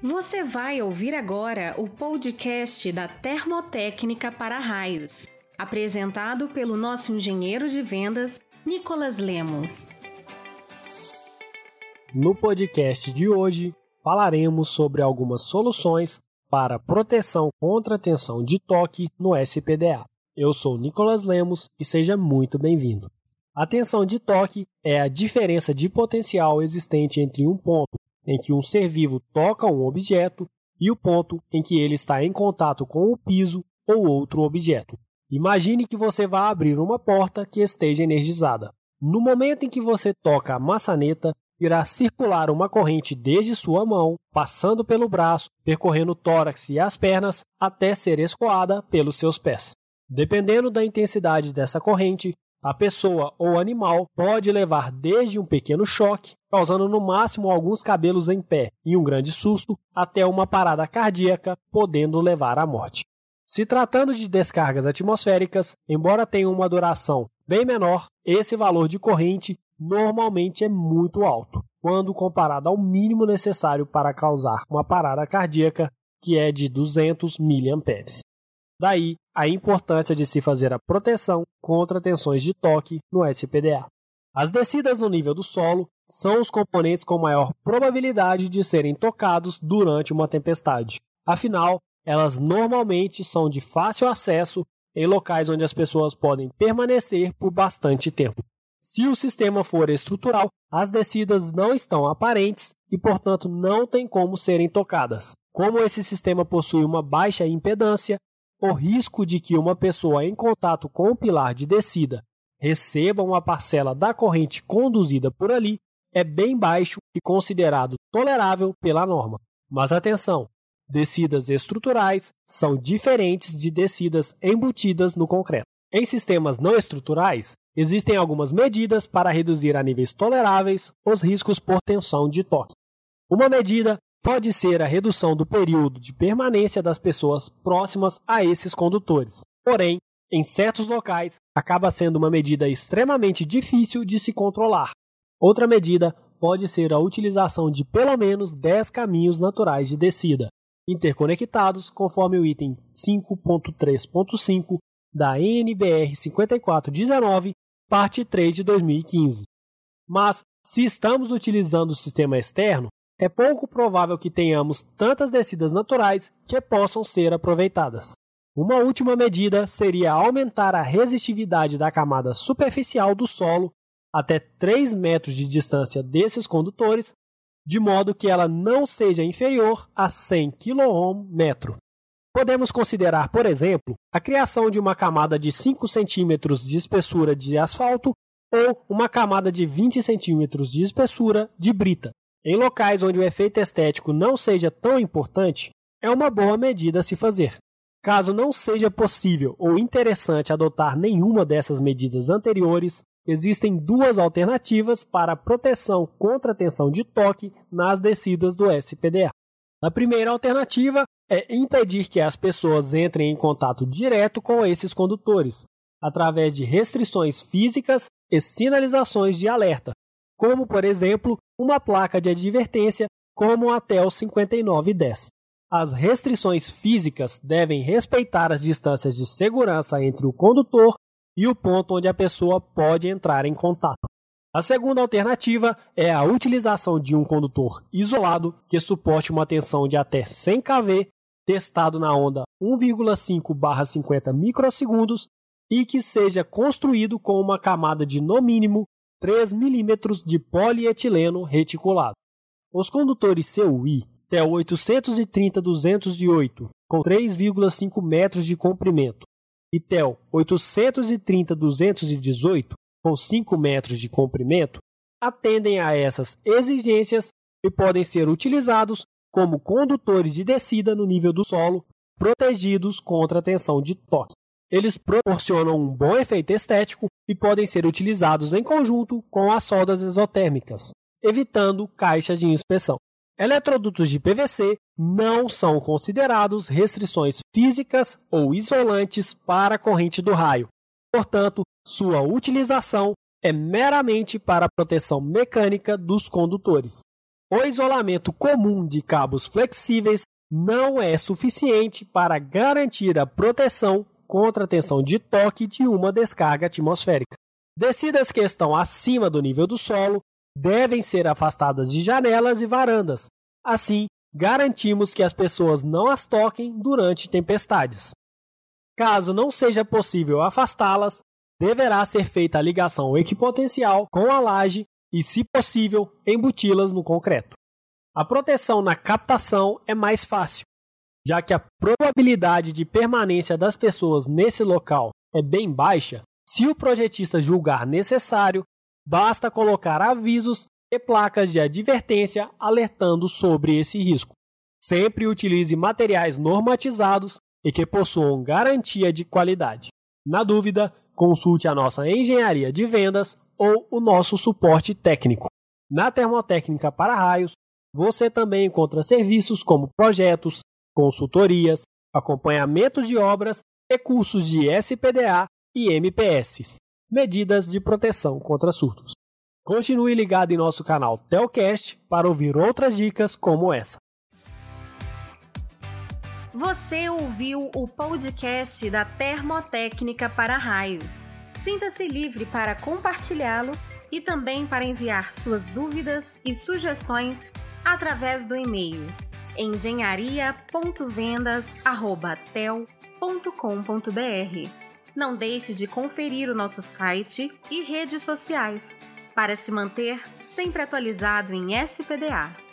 Você vai ouvir agora o podcast da Termotécnica para Raios, apresentado pelo nosso engenheiro de vendas, Nicolas Lemos. No podcast de hoje, falaremos sobre algumas soluções para proteção contra tensão de toque no SPDA. Eu sou Nicolas Lemos e seja muito bem-vindo. A tensão de toque é a diferença de potencial existente entre um ponto em que um ser vivo toca um objeto e o ponto em que ele está em contato com o piso ou outro objeto. Imagine que você vai abrir uma porta que esteja energizada. No momento em que você toca a maçaneta, irá circular uma corrente desde sua mão, passando pelo braço, percorrendo o tórax e as pernas, até ser escoada pelos seus pés. Dependendo da intensidade dessa corrente, a pessoa ou animal pode levar desde um pequeno choque, causando no máximo alguns cabelos em pé e um grande susto, até uma parada cardíaca, podendo levar à morte. Se tratando de descargas atmosféricas, embora tenham uma duração bem menor, esse valor de corrente normalmente é muito alto, quando comparado ao mínimo necessário para causar uma parada cardíaca, que é de 200 mA. Daí a importância de se fazer a proteção contra tensões de toque no SPDA. As descidas no nível do solo são os componentes com maior probabilidade de serem tocados durante uma tempestade. Afinal, elas normalmente são de fácil acesso em locais onde as pessoas podem permanecer por bastante tempo. Se o sistema for estrutural, as descidas não estão aparentes e, portanto, não tem como serem tocadas. Como esse sistema possui uma baixa impedância, o risco de que uma pessoa em contato com o pilar de descida receba uma parcela da corrente conduzida por ali é bem baixo e considerado tolerável pela norma. Mas atenção, descidas estruturais são diferentes de descidas embutidas no concreto. Em sistemas não estruturais, existem algumas medidas para reduzir a níveis toleráveis os riscos por tensão de toque. Uma medida pode ser a redução do período de permanência das pessoas próximas a esses condutores. Porém, em certos locais, acaba sendo uma medida extremamente difícil de se controlar. Outra medida pode ser a utilização de pelo menos 10 caminhos naturais de descida, interconectados conforme o item 5.3.5 da NBR 5419, parte 3 de 2015. Mas, se estamos utilizando o sistema externo, é pouco provável que tenhamos tantas descidas naturais que possam ser aproveitadas. Uma última medida seria aumentar a resistividade da camada superficial do solo até 3 metros de distância desses condutores, de modo que ela não seja inferior a 100 kΩ/metro. Podemos considerar, por exemplo, a criação de uma camada de 5 centímetros de espessura de asfalto ou uma camada de 20 centímetros de espessura de brita, em locais onde o efeito estético não seja tão importante, é uma boa medida a se fazer. Caso não seja possível ou interessante adotar nenhuma dessas medidas anteriores, existem duas alternativas para proteção contra a tensão de toque nas descidas do SPDA. A primeira alternativa é impedir que as pessoas entrem em contato direto com esses condutores, através de restrições físicas e sinalizações de alerta, como, por exemplo, uma placa de advertência como a TEL 5910. As restrições físicas devem respeitar as distâncias de segurança entre o condutor e o ponto onde a pessoa pode entrar em contato. A segunda alternativa é a utilização de um condutor isolado que suporte uma tensão de até 100 kV, testado na onda 1,5/50 microsegundos e que seja construído com uma camada de no mínimo 3 milímetros de polietileno reticulado. Os condutores CUI TEL 830-208, com 3,5 metros de comprimento, e TEL 830-218, com 5 metros de comprimento, atendem a essas exigências e podem ser utilizados como condutores de descida no nível do solo, protegidos contra a tensão de toque. Eles proporcionam um bom efeito estético e podem ser utilizados em conjunto com as soldas exotérmicas, evitando caixas de inspeção. Eletrodutos de PVC não são considerados restrições físicas ou isolantes para a corrente do raio. Portanto, sua utilização é meramente para a proteção mecânica dos condutores. O isolamento comum de cabos flexíveis não é suficiente para garantir a proteção contra a tensão de toque de uma descarga atmosférica. Descidas que estão acima do nível do solo devem ser afastadas de janelas e varandas. Assim, garantimos que as pessoas não as toquem durante tempestades. Caso não seja possível afastá-las, deverá ser feita a ligação equipotencial com a laje e, se possível, embuti-las no concreto. A proteção na captação é mais fácil, já que a probabilidade de permanência das pessoas nesse local é bem baixa. Se o projetista julgar necessário, basta colocar avisos e placas de advertência alertando sobre esse risco. Sempre utilize materiais normatizados e que possuam garantia de qualidade. Na dúvida, consulte a nossa engenharia de vendas ou o nosso suporte técnico. Na Termotécnica para Raios, você também encontra serviços como projetos, consultorias, acompanhamentos de obras e cursos de SPDA e MPS, medidas de proteção contra surtos. Continue ligado em nosso canal Telcast para ouvir outras dicas como essa. Você ouviu o podcast da Termotécnica para Raios. Sinta-se livre para compartilhá-lo e também para enviar suas dúvidas e sugestões através do e-mail engenharia.vendas@tel.com.br. Não deixe de conferir o nosso site e redes sociais para se manter sempre atualizado em SPDA.